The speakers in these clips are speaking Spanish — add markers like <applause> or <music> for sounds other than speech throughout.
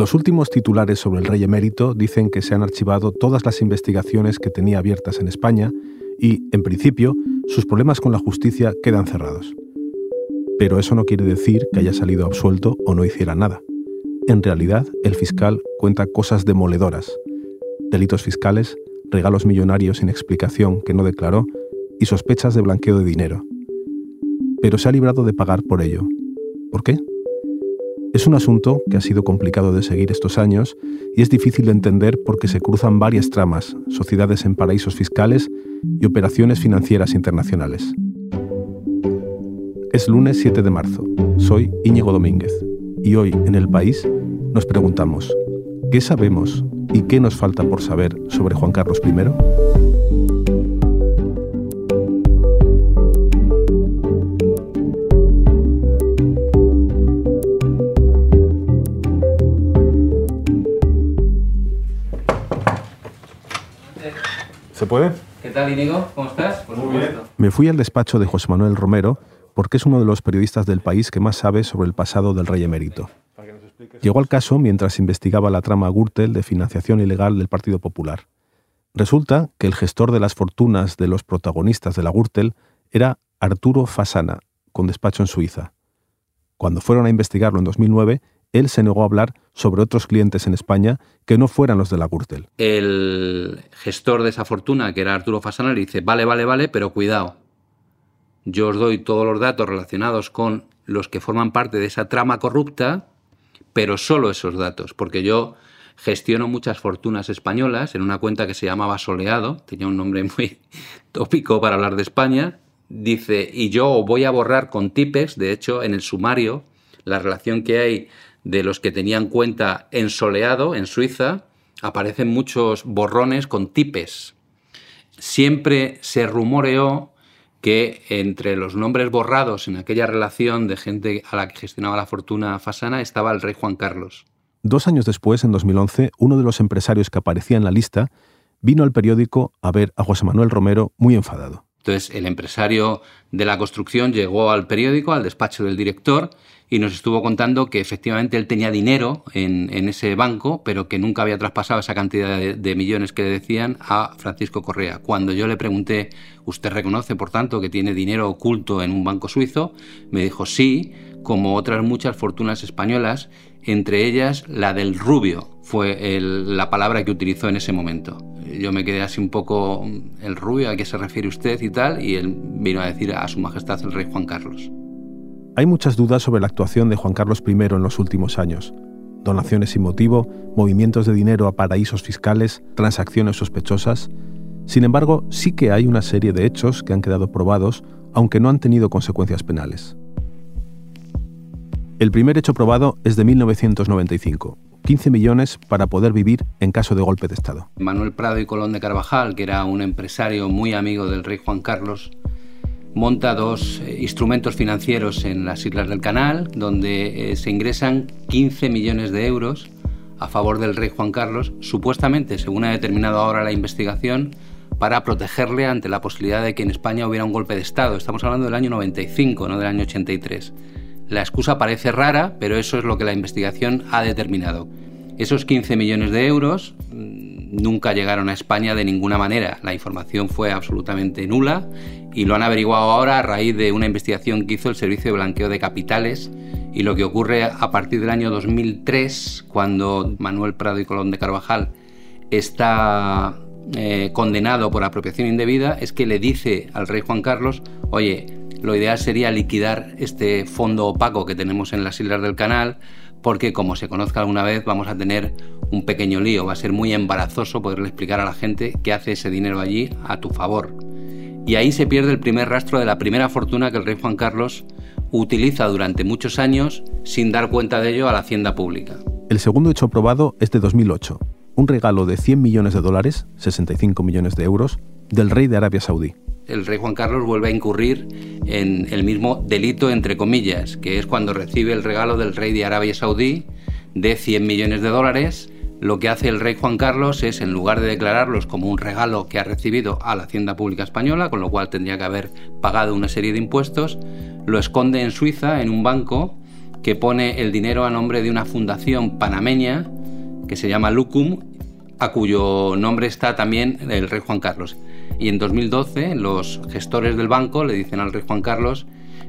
Los últimos titulares sobre el rey emérito dicen que se han archivado todas las investigaciones que tenía abiertas en España y, en principio, sus problemas con la justicia quedan cerrados. Pero eso no quiere decir que haya salido absuelto o no hiciera nada. En realidad, el fiscal cuenta cosas demoledoras. Delitos fiscales, regalos millonarios sin explicación que no declaró y sospechas de blanqueo de dinero. Pero se ha librado de pagar por ello. ¿Por qué? Es un asunto que ha sido complicado de seguir estos años y es difícil de entender porque se cruzan varias tramas, sociedades en paraísos fiscales y operaciones financieras internacionales. Es lunes 7 de marzo. Soy Íñigo Domínguez y hoy en el país nos preguntamos, ¿qué sabemos y qué nos falta por saber sobre Juan Carlos I? ¿Se puede? ¿Qué tal, Inigo? ¿Cómo estás? Muy bien. Me fui al despacho de José Manuel Romero porque es uno de los periodistas del país que más sabe sobre el pasado del rey emérito. Llegó al caso mientras investigaba la trama Gürtel de financiación ilegal del Partido Popular. Resulta que el gestor de las fortunas de los protagonistas de la Gürtel era Arturo Fasana, con despacho en Suiza. Cuando fueron a investigarlo en 2009, él se negó a hablar sobre otros clientes en España que no fueran los de la Gürtel. El gestor de esa fortuna, que era Arturo Fasana, dice, vale, vale, vale, pero cuidado. Yo os doy todos los datos relacionados con los que forman parte de esa trama corrupta, pero solo esos datos, porque yo gestiono muchas fortunas españolas en una cuenta que se llamaba Soleado, tenía un nombre muy <laughs> tópico para hablar de España, dice, y yo voy a borrar con tipes, de hecho, en el sumario, la relación que hay de los que tenían cuenta en Soleado, en Suiza, aparecen muchos borrones con tipes. Siempre se rumoreó que entre los nombres borrados en aquella relación de gente a la que gestionaba la fortuna fasana estaba el rey Juan Carlos. Dos años después, en 2011, uno de los empresarios que aparecía en la lista vino al periódico a ver a José Manuel Romero muy enfadado. Entonces, el empresario de la construcción llegó al periódico, al despacho del director, y nos estuvo contando que efectivamente él tenía dinero en, ese banco, pero que nunca había traspasado esa cantidad de, millones que le decían a Francisco Correa. Cuando yo le pregunté, ¿usted reconoce, por tanto, que tiene dinero oculto en un banco suizo? Me dijo, sí, como otras muchas fortunas españolas, entre ellas la del rubio, fue la palabra que utilizó en ese momento. Yo me quedé así un poco, el rubio, ¿a qué se refiere usted y tal? Y él vino a decir a su majestad el rey Juan Carlos. Hay muchas dudas sobre la actuación de Juan Carlos I en los últimos años. Donaciones sin motivo, movimientos de dinero a paraísos fiscales, transacciones sospechosas. Sin embargo, sí que hay una serie de hechos que han quedado probados, aunque no han tenido consecuencias penales. El primer hecho probado es de 1995. 15 millones para poder vivir en caso de golpe de Estado. Manuel Prado y Colón de Carvajal, que era un empresario muy amigo del rey Juan Carlos, monta dos eh, instrumentos financieros en las Islas del Canal, donde eh, se ingresan 15 millones de euros a favor del rey Juan Carlos, supuestamente, según ha determinado ahora la investigación, para protegerle ante la posibilidad de que en España hubiera un golpe de Estado. Estamos hablando del año 95, no del año 83. La excusa parece rara, pero eso es lo que la investigación ha determinado. Esos 15 millones de euros mm, nunca llegaron a España de ninguna manera. La información fue absolutamente nula y lo han averiguado ahora a raíz de una investigación que hizo el Servicio de Blanqueo de Capitales y lo que ocurre a partir del año 2003, cuando Manuel Prado y Colón de Carvajal está eh, condenado por apropiación indebida, es que le dice al rey Juan Carlos, oye, lo ideal sería liquidar este fondo opaco que tenemos en las Islas del Canal, porque como se conozca alguna vez vamos a tener un pequeño lío, va a ser muy embarazoso poderle explicar a la gente qué hace ese dinero allí a tu favor y ahí se pierde el primer rastro de la primera fortuna que el rey Juan Carlos utiliza durante muchos años sin dar cuenta de ello a la hacienda pública. El segundo hecho probado es de 2008, un regalo de 100 millones de dólares, 65 millones de euros, del rey de Arabia Saudí. El rey Juan Carlos vuelve a incurrir en el mismo delito, entre comillas, que es cuando recibe el regalo del rey de Arabia Saudí de 100 millones de dólares lo que hace el rey Juan Carlos es, en lugar de declararlos como un regalo que ha recibido a la Hacienda Pública Española, con lo cual tendría que haber pagado una serie de impuestos, lo esconde en Suiza, en un banco, que pone el dinero a nombre de una fundación panameña que se llama Lucum, a cuyo nombre está también el rey Juan Carlos. Y en 2012 los gestores del banco le dicen al rey Juan Carlos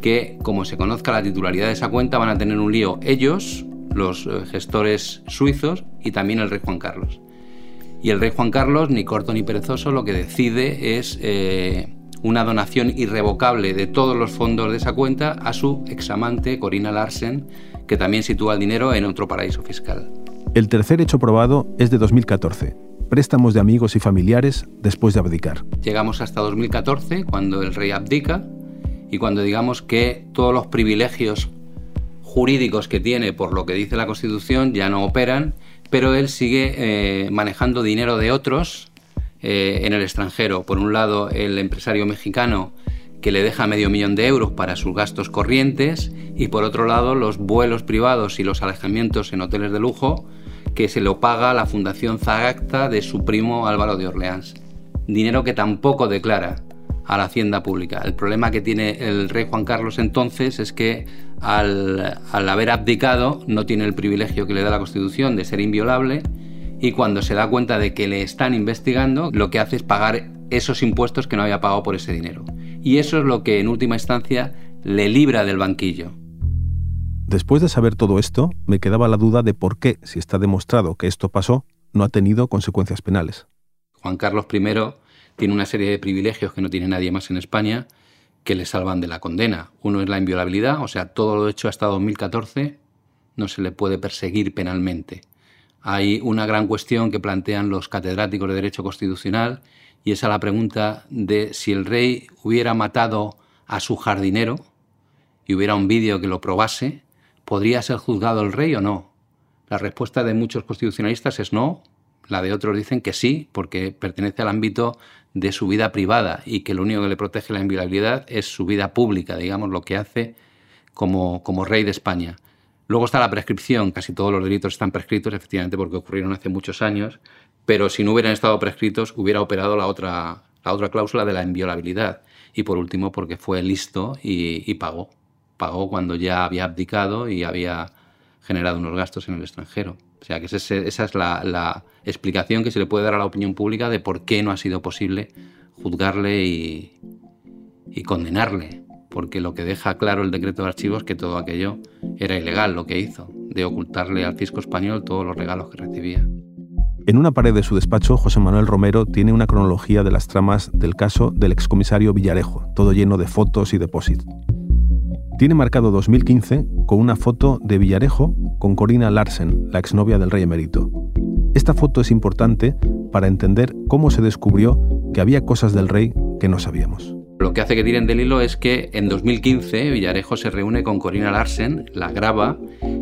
que como se conozca la titularidad de esa cuenta van a tener un lío ellos, los eh, gestores suizos y también el rey Juan Carlos. Y el rey Juan Carlos, ni corto ni perezoso, lo que decide es eh, una donación irrevocable de todos los fondos de esa cuenta a su examante Corina Larsen, que también sitúa el dinero en otro paraíso fiscal. El tercer hecho probado es de 2014. Préstamos de amigos y familiares después de abdicar. Llegamos hasta 2014, cuando el rey abdica y cuando digamos que todos los privilegios jurídicos que tiene por lo que dice la Constitución ya no operan pero él sigue eh, manejando dinero de otros eh, en el extranjero. Por un lado, el empresario mexicano que le deja medio millón de euros para sus gastos corrientes y por otro lado los vuelos privados y los alejamientos en hoteles de lujo que se lo paga la Fundación Zagacta de su primo Álvaro de Orleans. Dinero que tampoco declara a la hacienda pública. El problema que tiene el rey Juan Carlos entonces es que al, haber abdicado no tiene el privilegio que le da la Constitución de ser inviolable y cuando se da cuenta de que le están investigando, lo que hace es pagar esos impuestos que no había pagado por ese dinero. Y eso es lo que en última instancia le libra del banquillo. Después de saber todo esto, me quedaba la duda de por qué, si está demostrado que esto pasó, no ha tenido consecuencias penales. Juan Carlos I tiene una serie de privilegios que no tiene nadie más en España que le salvan de la condena. Uno es la inviolabilidad, o sea, todo lo hecho hasta 2014 no se le puede perseguir penalmente. Hay una gran cuestión que plantean los catedráticos de Derecho Constitucional y es la pregunta de si el rey hubiera matado a su jardinero y hubiera un vídeo que lo probase, ¿podría ser juzgado el rey o no? La respuesta de muchos constitucionalistas es no, la de otros dicen que sí, porque pertenece al ámbito de su vida privada y que lo único que le protege la inviolabilidad es su vida pública, digamos, lo que hace como, como rey de España. Luego está la prescripción, casi todos los delitos están prescritos, efectivamente, porque ocurrieron hace muchos años, pero si no hubieran estado prescritos, hubiera operado la otra, la otra cláusula de la inviolabilidad. Y por último, porque fue listo y, y pagó. Pagó cuando ya había abdicado y había generado unos gastos en el extranjero. O sea, que esa es la, explicación que se le puede dar a la opinión pública de por qué no ha sido posible juzgarle y, condenarle. Porque lo que deja claro el decreto de archivos es que todo aquello era ilegal, lo que hizo, de ocultarle al fisco español todos los regalos que recibía. En una pared de su despacho, José Manuel Romero tiene una cronología de las tramas del caso del excomisario Villarejo, todo lleno de fotos y depósitos. Tiene marcado 2015 con una foto de Villarejo con Corina Larsen, la exnovia del rey emérito. Esta foto es importante para entender cómo se descubrió que había cosas del rey que no sabíamos. Lo que hace que tiren del hilo es que en 2015 Villarejo se reúne con Corina Larsen, la graba,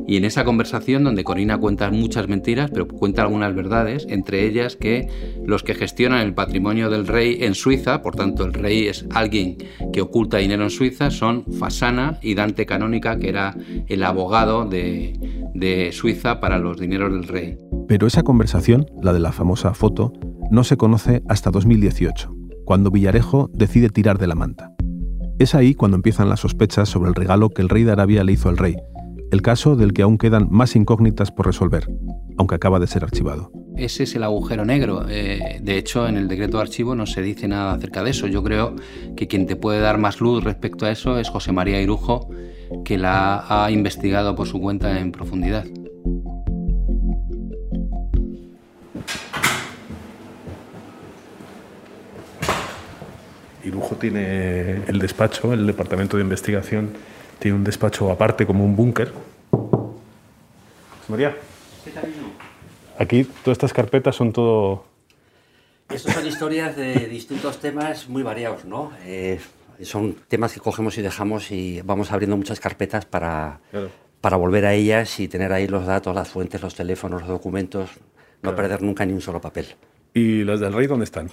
y en esa conversación donde Corina cuenta muchas mentiras, pero cuenta algunas verdades, entre ellas que los que gestionan el patrimonio del rey en Suiza, por tanto el rey es alguien que oculta dinero en Suiza, son Fasana y Dante Canónica, que era el abogado de, Suiza para los dineros del rey. Pero esa conversación, la de la famosa foto, no se conoce hasta 2018 cuando Villarejo decide tirar de la manta. Es ahí cuando empiezan las sospechas sobre el regalo que el rey de Arabia le hizo al rey, el caso del que aún quedan más incógnitas por resolver, aunque acaba de ser archivado. Ese es el agujero negro. Eh, de hecho, en el decreto de archivo no se dice nada acerca de eso. Yo creo que quien te puede dar más luz respecto a eso es José María Irujo, que la ha investigado por su cuenta en profundidad. Irujo tiene el despacho, el departamento de investigación, tiene un despacho aparte como un búnker. María. ¿Qué tal, Aquí todas estas carpetas son todo... Estos son historias de distintos temas muy variados, ¿no? Eh, son temas que cogemos y dejamos y vamos abriendo muchas carpetas para, para volver a ellas y tener ahí los datos, las fuentes, los teléfonos, los documentos, no perder nunca ni un solo papel. ¿Y las del rey dónde están?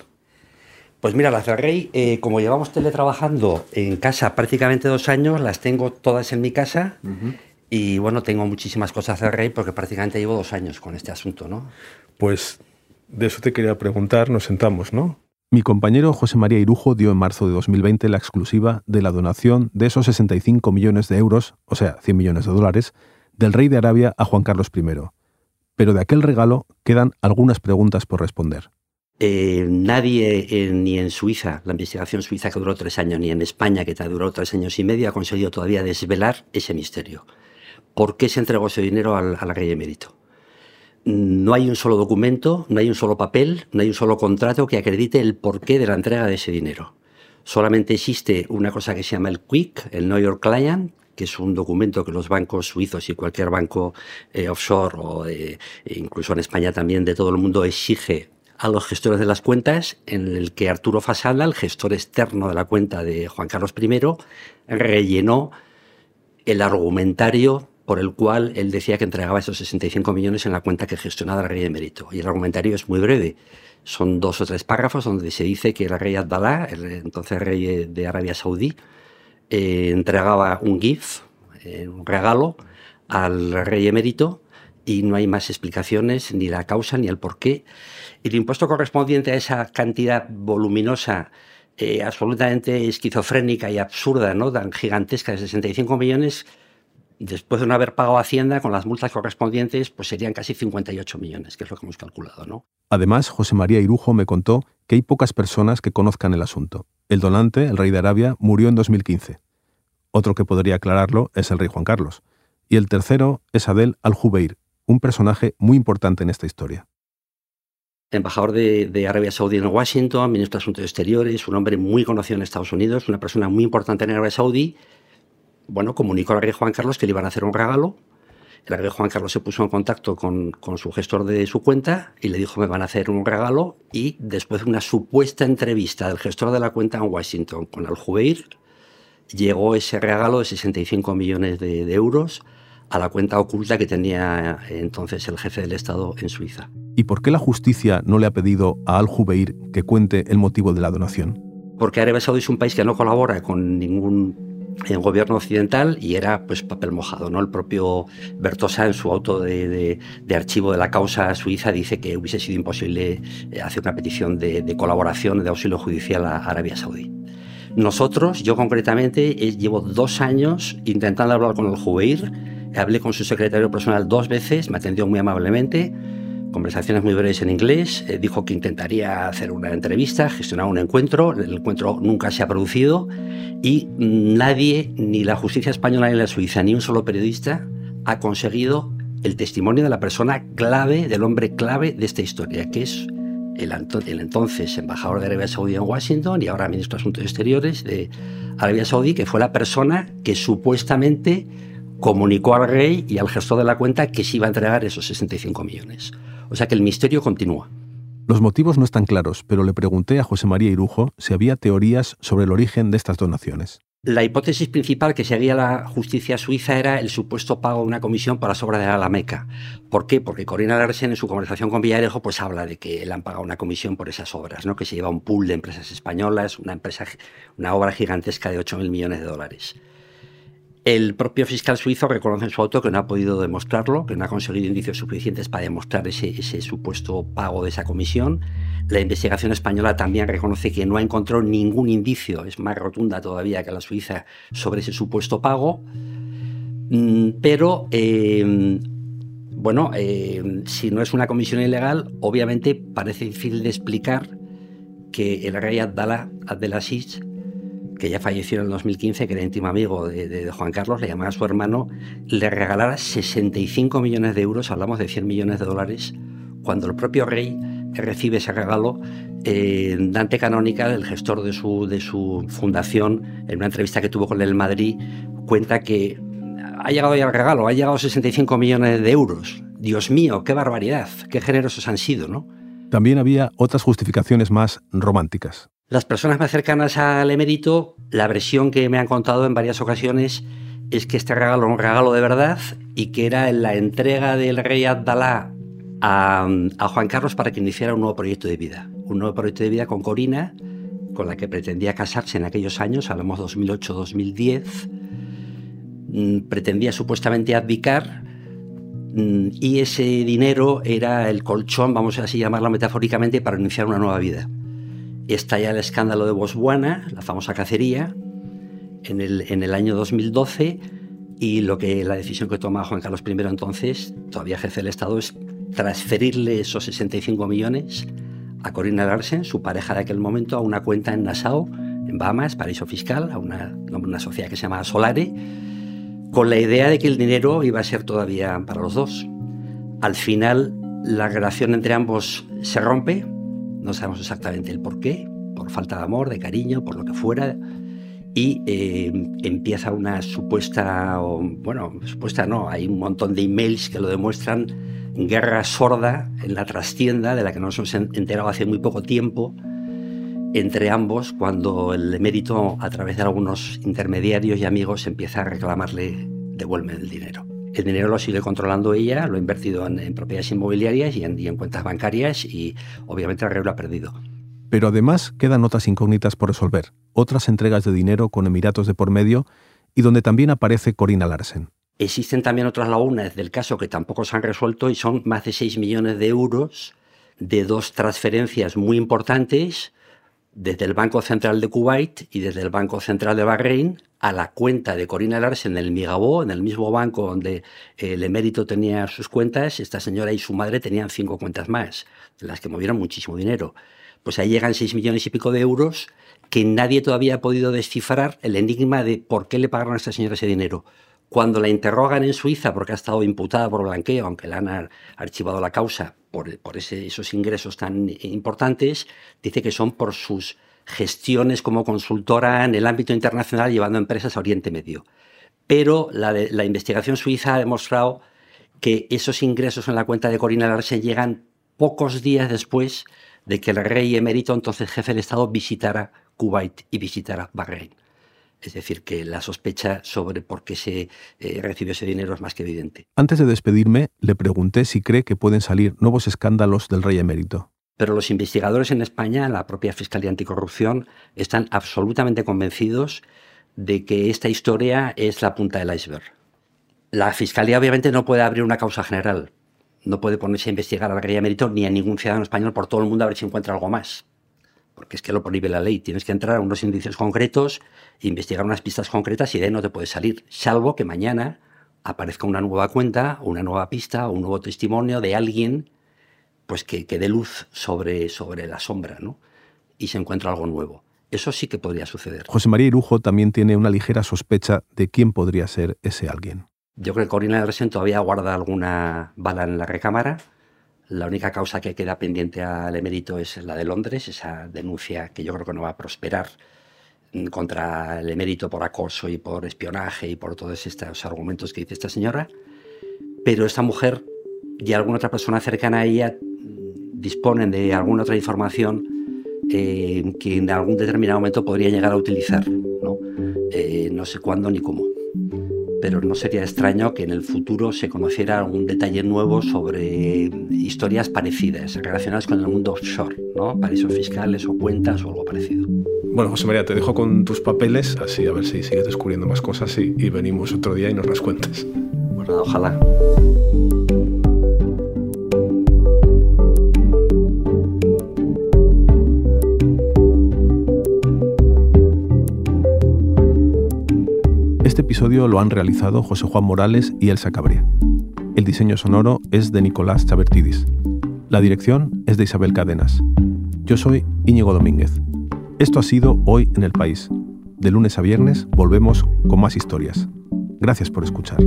Pues mira, las del Rey, eh, como llevamos teletrabajando en casa prácticamente dos años, las tengo todas en mi casa. Y bueno, tengo muchísimas cosas del Rey porque prácticamente llevo dos años con este asunto, ¿no? Pues de eso te quería preguntar, nos sentamos, ¿no? Mi compañero José María Irujo dio en marzo de 2020 la exclusiva de la donación de esos 65 millones de euros, o sea, 100 millones de dólares, del rey de Arabia a Juan Carlos I. Pero de aquel regalo quedan algunas preguntas por responder. Eh, nadie, ni en Suiza, la investigación suiza que duró tres años, ni en España, que duró tres años y medio, ha conseguido todavía desvelar ese misterio. ¿Por qué se entregó ese dinero al, al rey emérito? no hay un solo documento, no hay un solo papel, no hay un solo contrato que acredite el porqué de la entrega de ese dinero. Solamente existe una cosa que se llama el QUIC, el Know Your Client, que es un documento que los bancos suizos y cualquier banco eh, offshore o e incluso en España también de todo el mundo exige a los gestores de las cuentas, en el que Arturo Fasala, el gestor externo de la cuenta de Juan Carlos I, rellenó el argumentario por el cual él decía que entregaba esos 65 millones en la cuenta que gestionaba el rey de mérito. Y el argumentario es muy breve. Son dos o tres párrafos donde se dice que el rey Abdalá, el entonces rey de Arabia Saudí, eh, entregaba un GIF, eh, un regalo, al rey emérito y no hay más explicaciones, ni la causa, ni el por qué. El impuesto correspondiente a esa cantidad voluminosa, eh, absolutamente esquizofrénica y absurda, ¿no? tan gigantesca de 65 millones, después de no haber pagado Hacienda con las multas correspondientes, pues serían casi 58 millones, que es lo que hemos calculado. ¿no? Además, José María Irujo me contó que hay pocas personas que conozcan el asunto. El donante, el rey de Arabia, murió en 2015. Otro que podría aclararlo es el rey Juan Carlos. Y el tercero es Adel al-Jubeir, un personaje muy importante en esta historia. Embajador de, Arabia Saudí en Washington, ministro de Asuntos Exteriores, un hombre muy conocido en Estados Unidos, una persona muy importante en Arabia Saudí bueno, comunicó al rey Juan Carlos que le iban a hacer un regalo. El rey Juan Carlos se puso en contacto con, su gestor de su cuenta y le dijo me van a hacer un regalo y después de una supuesta entrevista del gestor de la cuenta en Washington con Al-Jubeir, llegó ese regalo de 65 millones de, euros a la cuenta oculta que tenía entonces el jefe del Estado en Suiza. ¿Y por qué la justicia no le ha pedido a Al-Jubeir que cuente el motivo de la donación? Porque Arabia Saudí es un país que no colabora con ningún en gobierno occidental y era pues papel mojado. ¿no? El propio Bertosa en su auto de, archivo de la causa suiza dice que hubiese sido imposible eh, hacer una petición de, colaboración, de auxilio judicial a Arabia Saudí. Nosotros, yo concretamente, llevo dos años intentando hablar con el Jubeir. Hablé con su secretario personal dos veces, me atendió muy amablemente conversaciones muy breves en inglés, eh, dijo que intentaría hacer una entrevista, gestionar un encuentro, el encuentro nunca se ha producido y nadie, ni la justicia española ni la suiza, ni un solo periodista ha conseguido el testimonio de la persona clave, del hombre clave de esta historia, que es el, el entonces embajador de Arabia Saudí en Washington y ahora ministro de Asuntos Exteriores de Arabia Saudí, que fue la persona que supuestamente comunicó al rey y al gestor de la cuenta que se iba a entregar esos 65 millones. O sea que el misterio continúa. Los motivos no están claros, pero le pregunté a José María Irujo si había teorías sobre el origen de estas donaciones. La hipótesis principal que seguía la justicia suiza era el supuesto pago de una comisión para las obras de la Alameca. ¿Por qué? Porque Corina Larsen en su conversación con Villarejo pues habla de que le han pagado una comisión por esas obras, ¿no? que se lleva un pool de empresas españolas, una, empresa, una obra gigantesca de 8.000 millones de dólares. El propio fiscal suizo reconoce en su auto que no ha podido demostrarlo, que no ha conseguido indicios suficientes para demostrar ese, supuesto pago de esa comisión. La investigación española también reconoce que no ha encontrado ningún indicio, es más rotunda todavía que la suiza, sobre ese supuesto pago. Mm, pero, em, bueno, em, si no es una comisión ilegal, obviamente parece difícil de explicar que el rey Abdallah Abdelaziz que ya falleció en el 2015, que era íntimo amigo de, Juan Carlos, le llamaba a su hermano, le regalara 65 millones de euros, hablamos de 100 millones de dólares, cuando el propio rey recibe ese regalo. Dante Canónica, el gestor de su, de su fundación, en una entrevista que tuvo con en Madrid, cuenta que ha llegado ya el regalo, ha llegado 65 millones de euros. Dios mío, qué barbaridad, qué generosos han sido, ¿no? También había otras justificaciones más románticas. Las personas más cercanas al emérito, la versión que me han contado en varias ocasiones es que este regalo era un regalo de verdad y que era la entrega del rey Abdalá a, Juan Carlos para que iniciara un nuevo proyecto de vida. Un nuevo proyecto de vida con Corina, con la que pretendía casarse en aquellos años, hablamos 2008-2010. Mm, pretendía supuestamente abdicar mm, y ese dinero era el colchón, vamos a así llamarlo metafóricamente, para iniciar una nueva vida. Estalla el escándalo de Botswana, la famosa cacería, en el, año 2012 y lo que la decisión que toma Juan Carlos I entonces, todavía jefe del Estado, es transferirle esos 65 millones a Corina Larsen, su pareja de aquel momento, a una cuenta en Nassau, en Bahamas, paraíso fiscal, a una, una sociedad que se llama Solare, con la idea de que el dinero iba a ser todavía para los dos. Al final, la relación entre ambos se rompe, no sabemos exactamente el por qué, por falta de amor, de cariño, por lo que fuera, y eh, empieza una supuesta, bueno, supuesta no, hay un montón de emails que lo demuestran, guerra sorda en la trastienda de la que nos hemos enterado hace muy poco tiempo entre ambos cuando el emérito a través de algunos intermediarios y amigos empieza a reclamarle devuelve el dinero. El dinero lo sigue controlando ella, lo ha invertido en, propiedades inmobiliarias y en, y en, cuentas bancarias y obviamente el rey lo ha perdido. Pero además quedan otras incógnitas por resolver, otras entregas de dinero con Emiratos de por medio y donde también aparece Corina Larsen. Existen también otras lagunas del caso que tampoco se han resuelto y son más de 6 millones de euros de dos transferencias muy importantes desde el Banco Central de Kuwait y desde el Banco Central de Bahrein a la cuenta de Corina Larsen en el Migabó, en el mismo banco donde el emérito tenía sus cuentas, esta señora y su madre tenían cinco cuentas más, de las que movieron muchísimo dinero pues ahí llegan 6 millones y pico de euros que nadie todavía ha podido descifrar el enigma de por qué le pagaron a esta señora ese dinero. Cuando la interrogan en Suiza, porque ha estado imputada por blanqueo, aunque le han archivado la causa por, por esos ingresos tan importantes, dice que son por sus gestiones como consultora en el ámbito internacional llevando empresas a Oriente Medio. Pero la, investigación suiza ha demostrado que esos ingresos en la cuenta de Corina Larsen llegan pocos días después de que el rey emérito, entonces jefe del Estado, visitara Kuwait y visitara Bahrein. Es decir, que la sospecha sobre por qué se eh, recibió ese dinero es más que evidente. Antes de despedirme, le pregunté si cree que pueden salir nuevos escándalos del rey emérito. Pero los investigadores en España, la propia Fiscalía Anticorrupción, están absolutamente convencidos de que esta historia es la punta del iceberg. La Fiscalía obviamente no puede abrir una causa general, no puede ponerse a investigar a la de mérito ni a ningún ciudadano español por todo el mundo a ver si encuentra algo más. Porque es que lo prohíbe la ley. Tienes que entrar a unos indicios concretos, investigar unas pistas concretas y de ahí no te puedes salir. Salvo que mañana aparezca una nueva cuenta, una nueva pista, un nuevo testimonio de alguien pues que, que dé luz sobre, sobre la sombra, ¿no? Y se encuentra algo nuevo. Eso sí que podría suceder. José María Irujo también tiene una ligera sospecha de quién podría ser ese alguien. Yo creo que Corina del Resen todavía guarda alguna bala en la recámara. La única causa que queda pendiente al emérito es la de Londres, esa denuncia que yo creo que no va a prosperar contra el emérito por acoso y por espionaje y por todos estos argumentos que dice esta señora. Pero esta mujer y alguna otra persona cercana a ella disponen de alguna otra información eh, que en algún determinado momento podría llegar a utilizar. No, eh, no sé cuándo ni cómo pero no sería extraño que en el futuro se conociera algún detalle nuevo sobre historias parecidas, relacionadas con el mundo offshore, ¿no? paraísos fiscales o cuentas o algo parecido. Bueno, José María, te dejo con tus papeles, así a ver si sigues descubriendo más cosas y, y venimos otro día y nos las cuentas. Nada, ojalá. Episodio lo han realizado José Juan Morales y Elsa Cabría. El diseño sonoro es de Nicolás Chabertidis. La dirección es de Isabel Cadenas. Yo soy Íñigo Domínguez. Esto ha sido Hoy en el País. De lunes a viernes volvemos con más historias. Gracias por escuchar.